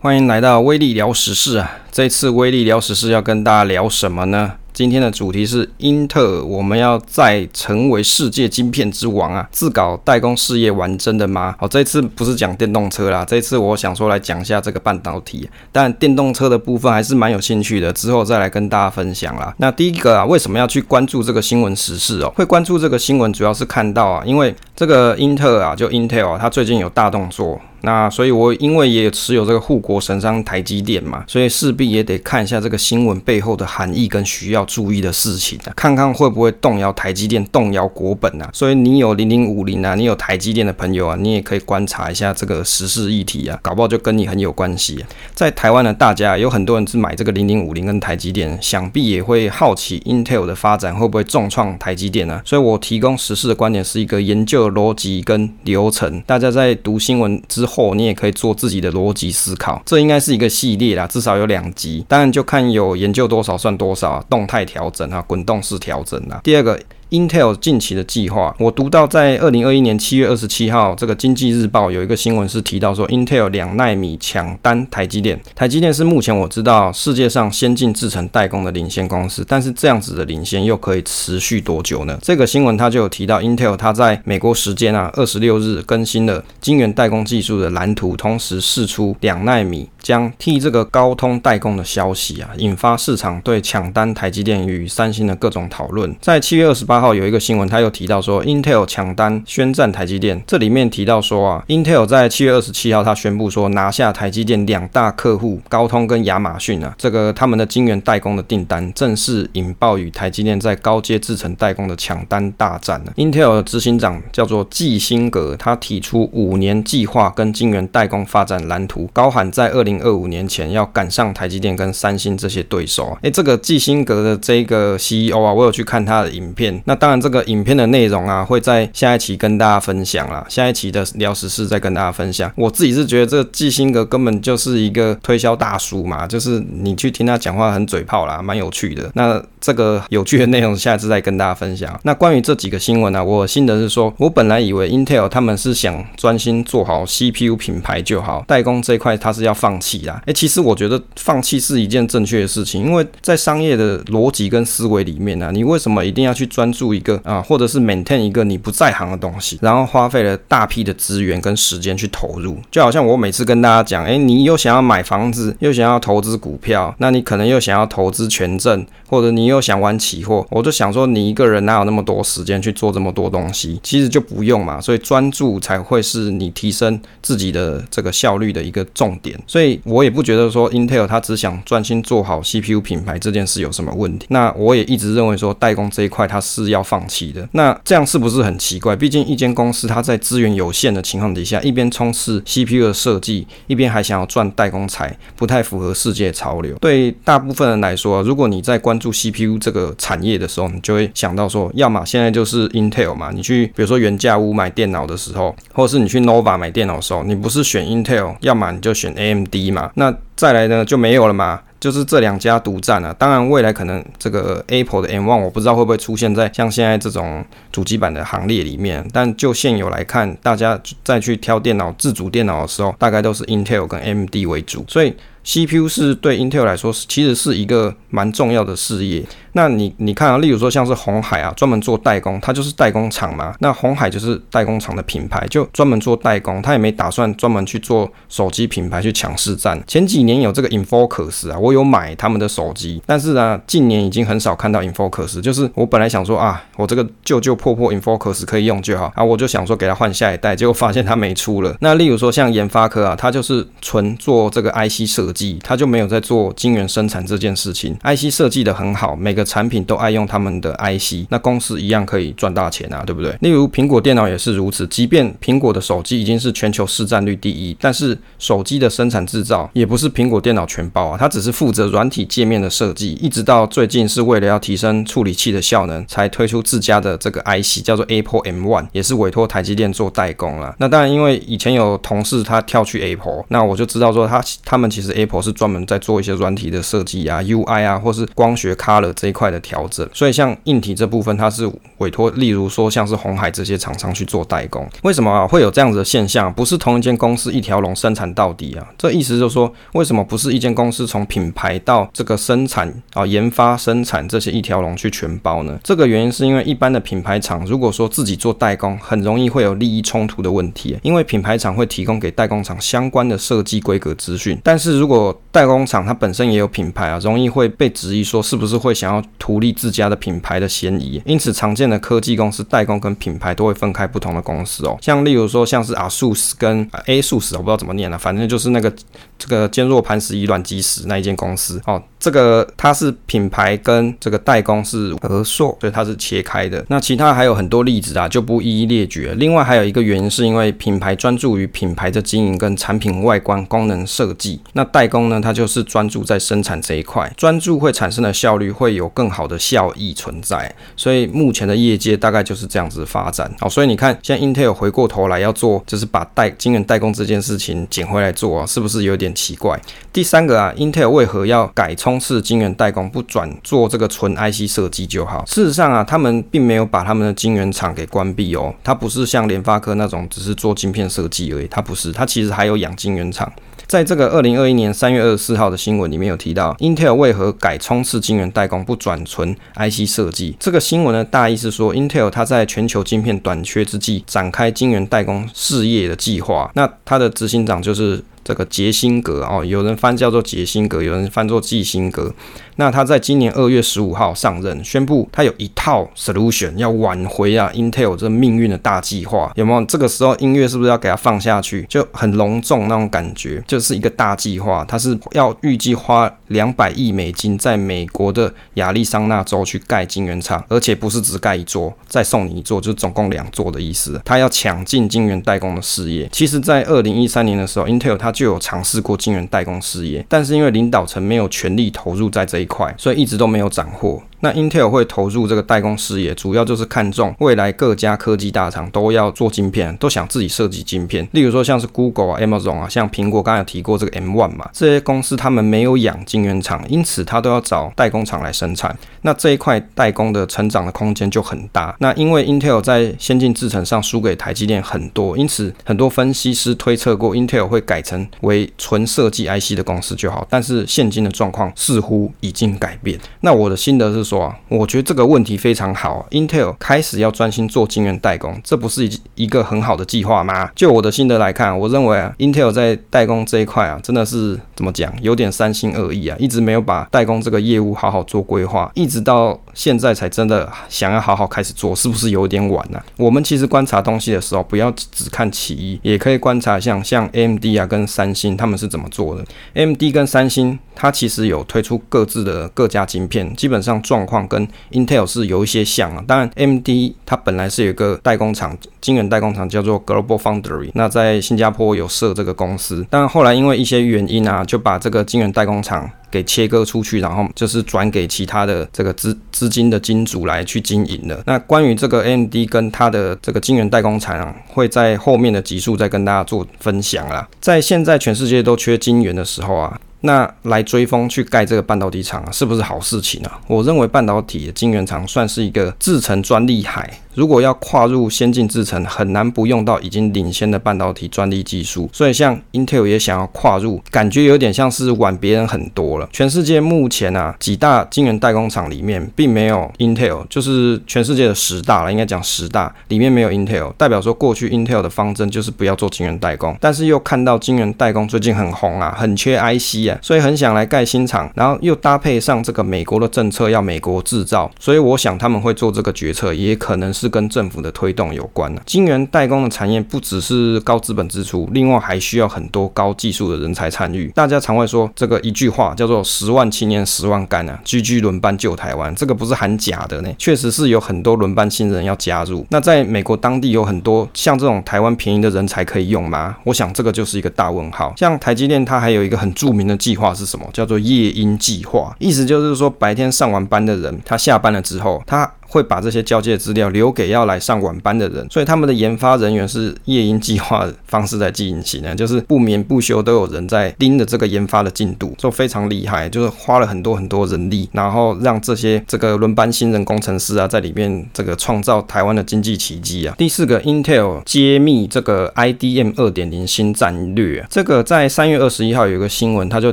欢迎来到威力聊时事啊！这次威力聊时事要跟大家聊什么呢？今天的主题是英特尔，我们要再成为世界晶片之王啊！自搞代工事业玩真的吗？好，这次不是讲电动车啦，这次我想说来讲一下这个半导体，但电动车的部分还是蛮有兴趣的，之后再来跟大家分享啦。那第一个啊，为什么要去关注这个新闻时事哦？会关注这个新闻，主要是看到啊，因为这个英特尔啊，就 Intel 啊，它最近有大动作。那所以，我因为也持有这个护国神山台积电嘛，所以势必也得看一下这个新闻背后的含义跟需要注意的事情啊，看看会不会动摇台积电、动摇国本啊。所以你有零零五零啊，你有台积电的朋友啊，你也可以观察一下这个时事议题啊，搞不好就跟你很有关系啊。在台湾的大家有很多人是买这个零零五零跟台积电，想必也会好奇 Intel 的发展会不会重创台积电啊。所以我提供时事的观点是一个研究逻辑跟流程，大家在读新闻之后。你也可以做自己的逻辑思考，这应该是一个系列啦，至少有两集，当然就看有研究多少算多少啊，动态调整啊，滚动式调整啊。第二个。Intel 近期的计划，我读到在二零二一年七月二十七号，这个经济日报有一个新闻是提到说，Intel 两纳米抢单台积电。台积电是目前我知道世界上先进制程代工的领先公司，但是这样子的领先又可以持续多久呢？这个新闻它就有提到，Intel 它在美国时间啊二十六日更新了晶圆代工技术的蓝图，同时释出两纳米将替这个高通代工的消息啊，引发市场对抢单台积电与三星的各种讨论。在七月二十八号有一个新闻，他又提到说，Intel 抢单宣战台积电。这里面提到说啊，Intel 在七月二十七号他宣布说拿下台积电两大客户高通跟亚马逊啊，这个他们的晶圆代工的订单，正式引爆与台积电在高阶制程代工的抢单大战了。Intel 的执行长叫做季辛格，他提出五年计划跟晶圆代工发展蓝图，高喊在二零二五年前要赶上台积电跟三星这些对手啊。诶，这个季辛格的这个 CEO 啊，我有去看他的影片，那当然。这个影片的内容啊，会在下一期跟大家分享啦。下一期的聊时事再跟大家分享。我自己是觉得这季辛格根本就是一个推销大叔嘛，就是你去听他讲话很嘴炮啦，蛮有趣的。那这个有趣的内容，下一次再跟大家分享。那关于这几个新闻呢、啊，我心得是说，我本来以为 Intel 他们是想专心做好 CPU 品牌就好，代工这一块他是要放弃啦。诶，其实我觉得放弃是一件正确的事情，因为在商业的逻辑跟思维里面呢、啊，你为什么一定要去专注一个？啊，或者是 maintain 一个你不在行的东西，然后花费了大批的资源跟时间去投入，就好像我每次跟大家讲，哎，你又想要买房子，又想要投资股票，那你可能又想要投资权证，或者你又想玩期货，我就想说，你一个人哪有那么多时间去做这么多东西？其实就不用嘛，所以专注才会是你提升自己的这个效率的一个重点。所以我也不觉得说 Intel 它只想专心做好 CPU 品牌这件事有什么问题。那我也一直认为说代工这一块它是要放弃的，那这样是不是很奇怪？毕竟一间公司它在资源有限的情况底下，一边冲刺 CPU 的设计，一边还想要赚代工财，不太符合世界潮流。对大部分人来说，如果你在关注 CPU 这个产业的时候，你就会想到说，要么现在就是 Intel 嘛，你去比如说原价屋买电脑的时候，或者是你去 Nova 买电脑的时候，你不是选 Intel，要么你就选 AMD 嘛。那再来呢就没有了嘛。就是这两家独占了，当然未来可能这个 Apple 的 M1 我不知道会不会出现在像现在这种主机版的行列里面，但就现有来看，大家再去挑电脑自主电脑的时候，大概都是 Intel 跟 AMD 为主，所以 CPU 是对 Intel 来说是其实是一个蛮重要的事业。那你你看啊，例如说像是红海啊，专门做代工，它就是代工厂嘛。那红海就是代工厂的品牌，就专门做代工，它也没打算专门去做手机品牌去抢市占。前几年有这个 InFocus 啊，我有买他们的手机，但是呢，近年已经很少看到 InFocus。就是我本来想说啊，我这个旧旧破破 InFocus 可以用就好啊，我就想说给它换下一代，结果发现它没出了。那例如说像研发科啊，它就是纯做这个 IC 设，它就没有在做晶圆生产这件事情。IC 设计的很好，每个。产品都爱用他们的 IC，那公司一样可以赚大钱啊，对不对？例如苹果电脑也是如此，即便苹果的手机已经是全球市占率第一，但是手机的生产制造也不是苹果电脑全包啊，它只是负责软体界面的设计，一直到最近是为了要提升处理器的效能，才推出自家的这个 IC，叫做 Apple M1，也是委托台积电做代工了。那当然，因为以前有同事他跳去 Apple，那我就知道说他他们其实 Apple 是专门在做一些软体的设计啊、UI 啊，或是光学 color 这一块的调整。所以像硬体这部分，它是委托，例如说像是红海这些厂商去做代工。为什么啊会有这样子的现象？不是同一间公司一条龙生产到底啊？这意思就是说，为什么不是一间公司从品牌到这个生产啊、研发、生产这些一条龙去全包呢？这个原因是因为一般的品牌厂如果说自己做代工，很容易会有利益冲突的问题，因为品牌厂会提供给代工厂相关的设计规格资讯，但是如如果代工厂它本身也有品牌啊，容易会被质疑说是不是会想要图利自家的品牌的嫌疑。因此，常见的科技公司代工跟品牌都会分开不同的公司哦。像例如说，像是 ASUS 跟 ASUS，我不知道怎么念了，反正就是那个这个坚若磐石以卵击石那一间公司哦。这个它是品牌跟这个代工是合作，所以它是切开的。那其他还有很多例子啊，就不一一列举了。另外还有一个原因是因为品牌专注于品牌的经营跟产品外观功能设计，那代工呢，它就是专注在生产这一块，专注会产生的效率会有更好的效益存在。所以目前的业界大概就是这样子发展。好，所以你看，现在 Intel 回过头来要做，就是把代晶圆代工这件事情捡回来做啊，是不是有点奇怪？第三个啊，Intel 为何要改冲是晶圆代工，不转做这个纯 IC 设计就好？事实上啊，他们并没有把他们的晶圆厂给关闭哦，它不是像联发科那种只是做晶片设计而已，它不是，它其实还有养晶圆厂。在这个二零二一年三月二十四号的新闻里面有提到，Intel 为何改冲刺晶圆代工，不转纯 IC 设计？这个新闻呢，大意是说，Intel 它在全球晶片短缺之际，展开晶圆代工事业的计划。那它的执行长就是。这个杰辛格哦，有人翻叫做杰辛格，有人翻作季辛格。那他在今年二月十五号上任，宣布他有一套 solution 要挽回啊 Intel 这命运的大计划。有没有？这个时候音乐是不是要给他放下去？就很隆重那种感觉，就是一个大计划。他是要预计花两百亿美金，在美国的亚利桑那州去盖晶圆厂，而且不是只盖一座，再送你一座，就总共两座的意思。他要抢进晶圆代工的事业。其实，在二零一三年的时候，Intel 他就有尝试过晶圆代工事业，但是因为领导层没有全力投入在这一块，所以一直都没有斩获。那 Intel 会投入这个代工事业，主要就是看中未来各家科技大厂都要做晶片，都想自己设计晶片。例如说像是 Google 啊、Amazon 啊，像苹果刚才有提过这个 M1 嘛，这些公司他们没有养晶圆厂，因此他都要找代工厂来生产。那这一块代工的成长的空间就很大。那因为 Intel 在先进制程上输给台积电很多，因此很多分析师推测过 Intel 会改成为纯设计 IC 的公司就好。但是现今的状况似乎已经改变。那我的心得是说啊，我觉得这个问题非常好，Intel 开始要专心做晶圆代工，这不是一一个很好的计划吗？就我的心得来看，我认为啊，Intel 在代工这一块啊，真的是怎么讲，有点三心二意啊，一直没有把代工这个业务好好做规划，一直到现在才真的想要好好开始做，是不是有点晚呢？我们其实观察东西的时候，不要只看其一，也可以观察像像 AMD 啊跟三星他们是怎么做的。AMD 跟三星它其实有推出各自的各家晶片，基本上状况跟 Intel 是有一些像啊，当然，MD 它本来是有一个代工厂，晶圆代工厂叫做 Global Foundry，那在新加坡有设这个公司，但后来因为一些原因啊，就把这个晶圆代工厂给切割出去，然后就是转给其他的这个资资金的金主来去经营了。那关于这个 AMD 跟它的这个晶圆代工厂啊，会在后面的集数再跟大家做分享啦。在现在全世界都缺晶圆的时候啊。那来追风去盖这个半导体厂啊，是不是好事情啊？我认为半导体的晶圆厂算是一个制成专利海。如果要跨入先进制程，很难不用到已经领先的半导体专利技术。所以像 Intel 也想要跨入，感觉有点像是晚别人很多了。全世界目前啊，几大晶圆代工厂里面，并没有 Intel，就是全世界的十大了，应该讲十大里面没有 Intel，代表说过去 Intel 的方针就是不要做晶圆代工。但是又看到晶圆代工最近很红啊，很缺 IC 啊，所以很想来盖新厂，然后又搭配上这个美国的政策要美国制造，所以我想他们会做这个决策，也可能是。跟政府的推动有关呢。晶圆代工的产业不只是高资本支出，另外还需要很多高技术的人才参与。大家常会说这个一句话叫做“十万青年十万干”啊居居轮班救台湾，这个不是喊假的呢，确实是有很多轮班新人要加入。那在美国当地有很多像这种台湾便宜的人才可以用吗？我想这个就是一个大问号。像台积电，它还有一个很著名的计划是什么？叫做夜鹰计划，意思就是说白天上完班的人，他下班了之后，他会把这些交接资料留给要来上晚班的人，所以他们的研发人员是夜鹰计划方式在进行的，就是不眠不休都有人在盯着这个研发的进度，就非常厉害，就是花了很多很多人力，然后让这些这个轮班新人工程师啊，在里面这个创造台湾的经济奇迹啊。第四个，Intel 揭秘这个 IDM 二点零新战略，这个在三月二十一号有一个新闻，他就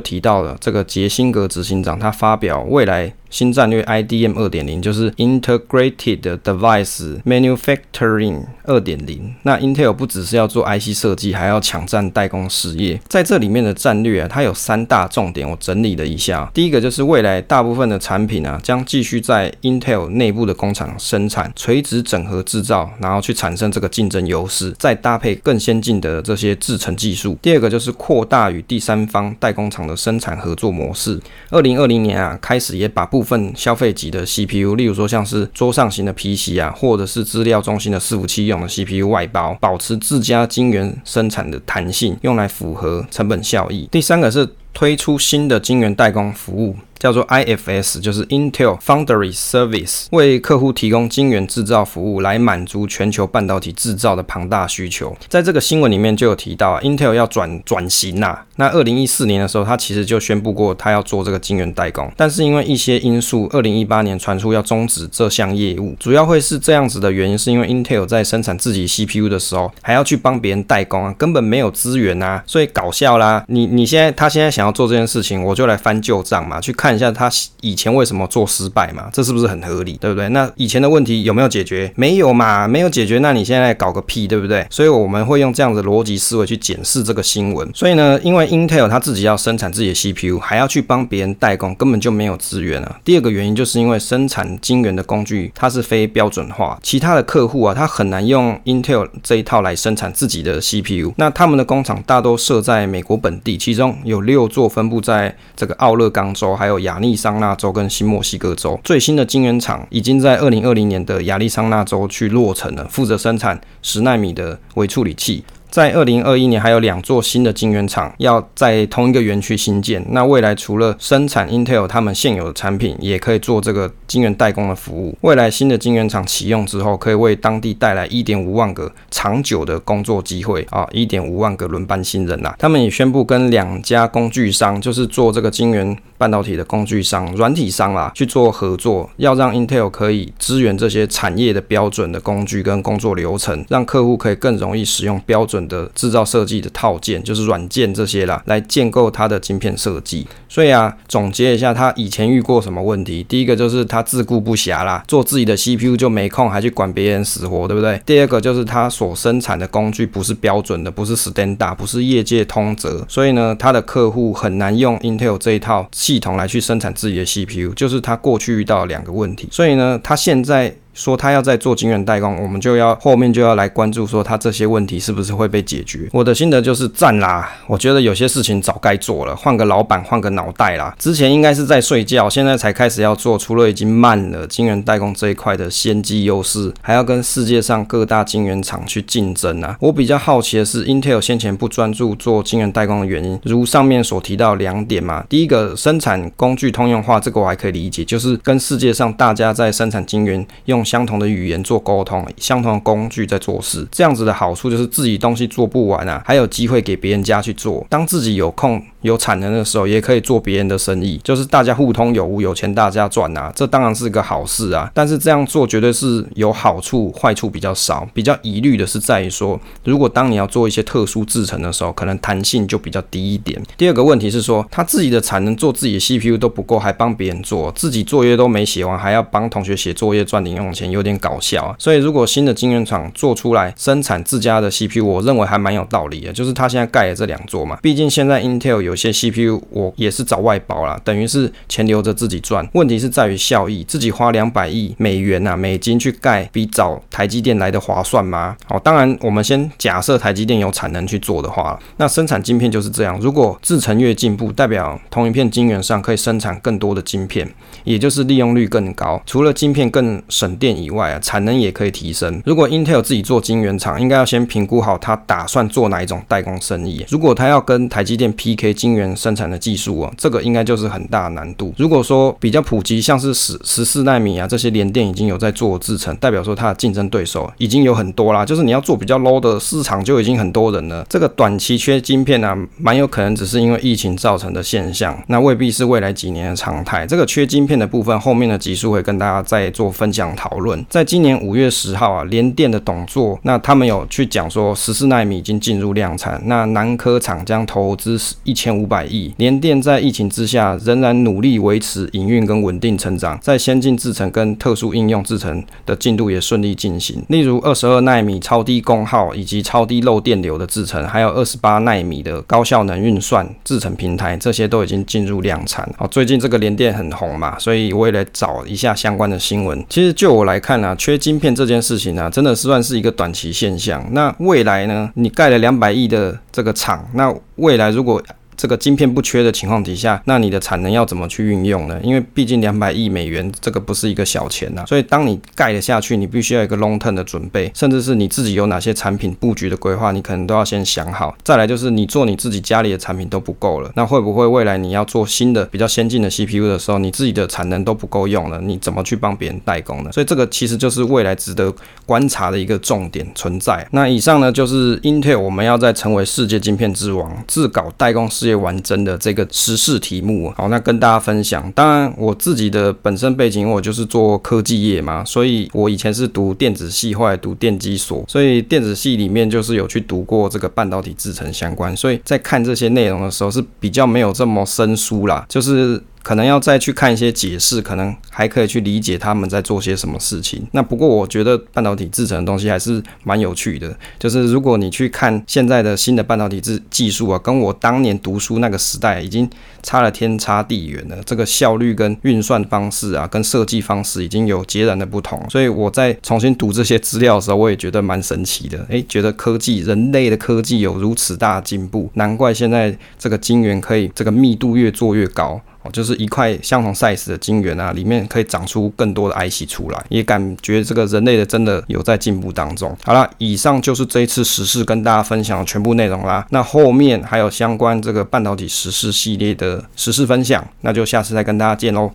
提到了这个杰辛格执行长，他发表未来。新战略 IDM 二点零就是 Integrated Device Manufacturing 二点零。那 Intel 不只是要做 IC 设计，还要抢占代工事业。在这里面的战略啊，它有三大重点，我整理了一下。第一个就是未来大部分的产品啊，将继续在 Intel 内部的工厂生产，垂直整合制造，然后去产生这个竞争优势，再搭配更先进的这些制程技术。第二个就是扩大与第三方代工厂的生产合作模式。二零二零年啊，开始也把部份消费级的 CPU，例如说像是桌上型的 PC 啊，或者是资料中心的伺服器用的 CPU 外包，保持自家晶圆生产的弹性，用来符合成本效益。第三个是推出新的晶圆代工服务。叫做 IFS，就是 Intel Foundry Service，为客户提供晶圆制造服务，来满足全球半导体制造的庞大需求。在这个新闻里面就有提到啊，Intel 要转转型呐。那二零一四年的时候，他其实就宣布过，他要做这个晶圆代工。但是因为一些因素，二零一八年传出要终止这项业务。主要会是这样子的原因，是因为 Intel 在生产自己 CPU 的时候，还要去帮别人代工啊，根本没有资源啊，所以搞笑啦。你你现在他现在想要做这件事情，我就来翻旧账嘛，去看。看一下他以前为什么做失败嘛？这是不是很合理？对不对？那以前的问题有没有解决？没有嘛，没有解决。那你现在搞个屁，对不对？所以我们会用这样的逻辑思维去检视这个新闻。所以呢，因为 Intel 它自己要生产自己的 CPU，还要去帮别人代工，根本就没有资源啊。第二个原因就是因为生产晶圆的工具它是非标准化，其他的客户啊，他很难用 Intel 这一套来生产自己的 CPU。那他们的工厂大都设在美国本地，其中有六座分布在这个奥勒冈州，还有。亚利桑那州跟新墨西哥州最新的晶圆厂已经在二零二零年的亚利桑那州去落成了，负责生产十纳米的微处理器。在二零二一年，还有两座新的晶圆厂要在同一个园区新建。那未来除了生产 Intel 他们现有的产品，也可以做这个晶圆代工的服务。未来新的晶圆厂启用之后，可以为当地带来一点五万个长久的工作机会啊，一点五万个轮班新人呐。他们也宣布跟两家工具商，就是做这个晶圆半导体的工具商、软体商啦，去做合作，要让 Intel 可以支援这些产业的标准的工具跟工作流程，让客户可以更容易使用标准准的制造设计的套件，就是软件这些啦，来建构它的晶片设计。所以啊，总结一下，他以前遇过什么问题？第一个就是他自顾不暇啦，做自己的 CPU 就没空，还去管别人死活，对不对？第二个就是他所生产的工具不是标准的，不是 standard，不是业界通则，所以呢，他的客户很难用 Intel 这一套系统来去生产自己的 CPU，就是他过去遇到两个问题。所以呢，他现在。说他要在做晶圆代工，我们就要后面就要来关注说他这些问题是不是会被解决。我的心得就是赞啦，我觉得有些事情早该做了，换个老板，换个脑袋啦。之前应该是在睡觉，现在才开始要做，除了已经慢了晶圆代工这一块的先机优势，还要跟世界上各大晶圆厂去竞争啊。我比较好奇的是，Intel 先前不专注做晶圆代工的原因，如上面所提到两点嘛。第一个，生产工具通用化，这个我还可以理解，就是跟世界上大家在生产晶圆用。相同的语言做沟通，相同的工具在做事，这样子的好处就是自己东西做不完啊，还有机会给别人家去做。当自己有空。有产能的时候，也可以做别人的生意，就是大家互通有无，有钱大家赚啊，这当然是个好事啊。但是这样做绝对是有好处，坏处比较少。比较疑虑的是在于说，如果当你要做一些特殊制程的时候，可能弹性就比较低一点。第二个问题是说，他自己的产能做自己的 CPU 都不够，还帮别人做，自己作业都没写完，还要帮同学写作业赚零用钱，有点搞笑啊。所以如果新的晶圆厂做出来生产自家的 CPU，我认为还蛮有道理的，就是他现在盖了这两座嘛，毕竟现在 Intel 有。有些 CPU 我也是找外包啦，等于是钱留着自己赚。问题是在于效益，自己花两百亿美元呐、啊、美金去盖，比找台积电来的划算吗？好，当然我们先假设台积电有产能去做的话，那生产晶片就是这样。如果制程越进步，代表同一片晶圆上可以生产更多的晶片，也就是利用率更高。除了晶片更省电以外啊，产能也可以提升。如果 Intel 自己做晶圆厂，应该要先评估好他打算做哪一种代工生意。如果他要跟台积电 PK。晶圆生产的技术啊，这个应该就是很大的难度。如果说比较普及，像是十十四纳米啊这些联电已经有在做制程，代表说它的竞争对手已经有很多啦。就是你要做比较 low 的市场就已经很多人了。这个短期缺晶片啊，蛮有可能只是因为疫情造成的现象，那未必是未来几年的常态。这个缺晶片的部分，后面的集数会跟大家再做分享讨论。在今年五月十号啊，联电的董座，那他们有去讲说十四纳米已经进入量产，那南科厂将投资一千千五百亿。联电在疫情之下仍然努力维持营运跟稳定成长，在先进制程跟特殊应用制程的进度也顺利进行。例如二十二纳米超低功耗以及超低漏电流的制程，还有二十八纳米的高效能运算制程平台，这些都已经进入量产。哦，最近这个联电很红嘛，所以我也来找一下相关的新闻。其实就我来看啊，缺晶片这件事情啊，真的是算是一个短期现象。那未来呢？你盖了两百亿的这个厂，那未来如果这个晶片不缺的情况底下，那你的产能要怎么去运用呢？因为毕竟两百亿美元这个不是一个小钱呐，所以当你盖了下去，你必须要一个 long term 的准备，甚至是你自己有哪些产品布局的规划，你可能都要先想好。再来就是你做你自己家里的产品都不够了，那会不会未来你要做新的比较先进的 CPU 的时候，你自己的产能都不够用了，你怎么去帮别人代工呢？所以这个其实就是未来值得观察的一个重点存在。那以上呢就是 Intel 我们要在成为世界晶片之王，自搞代工事业完整的这个时事题目，好，那跟大家分享。当然，我自己的本身背景，我就是做科技业嘛，所以我以前是读电子系，后来读电机所，所以电子系里面就是有去读过这个半导体制成相关，所以在看这些内容的时候是比较没有这么生疏啦，就是。可能要再去看一些解释，可能还可以去理解他们在做些什么事情。那不过我觉得半导体制成的东西还是蛮有趣的。就是如果你去看现在的新的半导体制技术啊，跟我当年读书那个时代已经差了天差地远了。这个效率跟运算方式啊，跟设计方式已经有截然的不同。所以我在重新读这些资料的时候，我也觉得蛮神奇的。诶，觉得科技，人类的科技有如此大进步，难怪现在这个晶圆可以这个密度越做越高。就是一块相同 size 的晶圆啊，里面可以长出更多的 IC 出来，也感觉这个人类的真的有在进步当中。好了，以上就是这一次实事跟大家分享的全部内容啦。那后面还有相关这个半导体实事系列的时事分享，那就下次再跟大家见喽。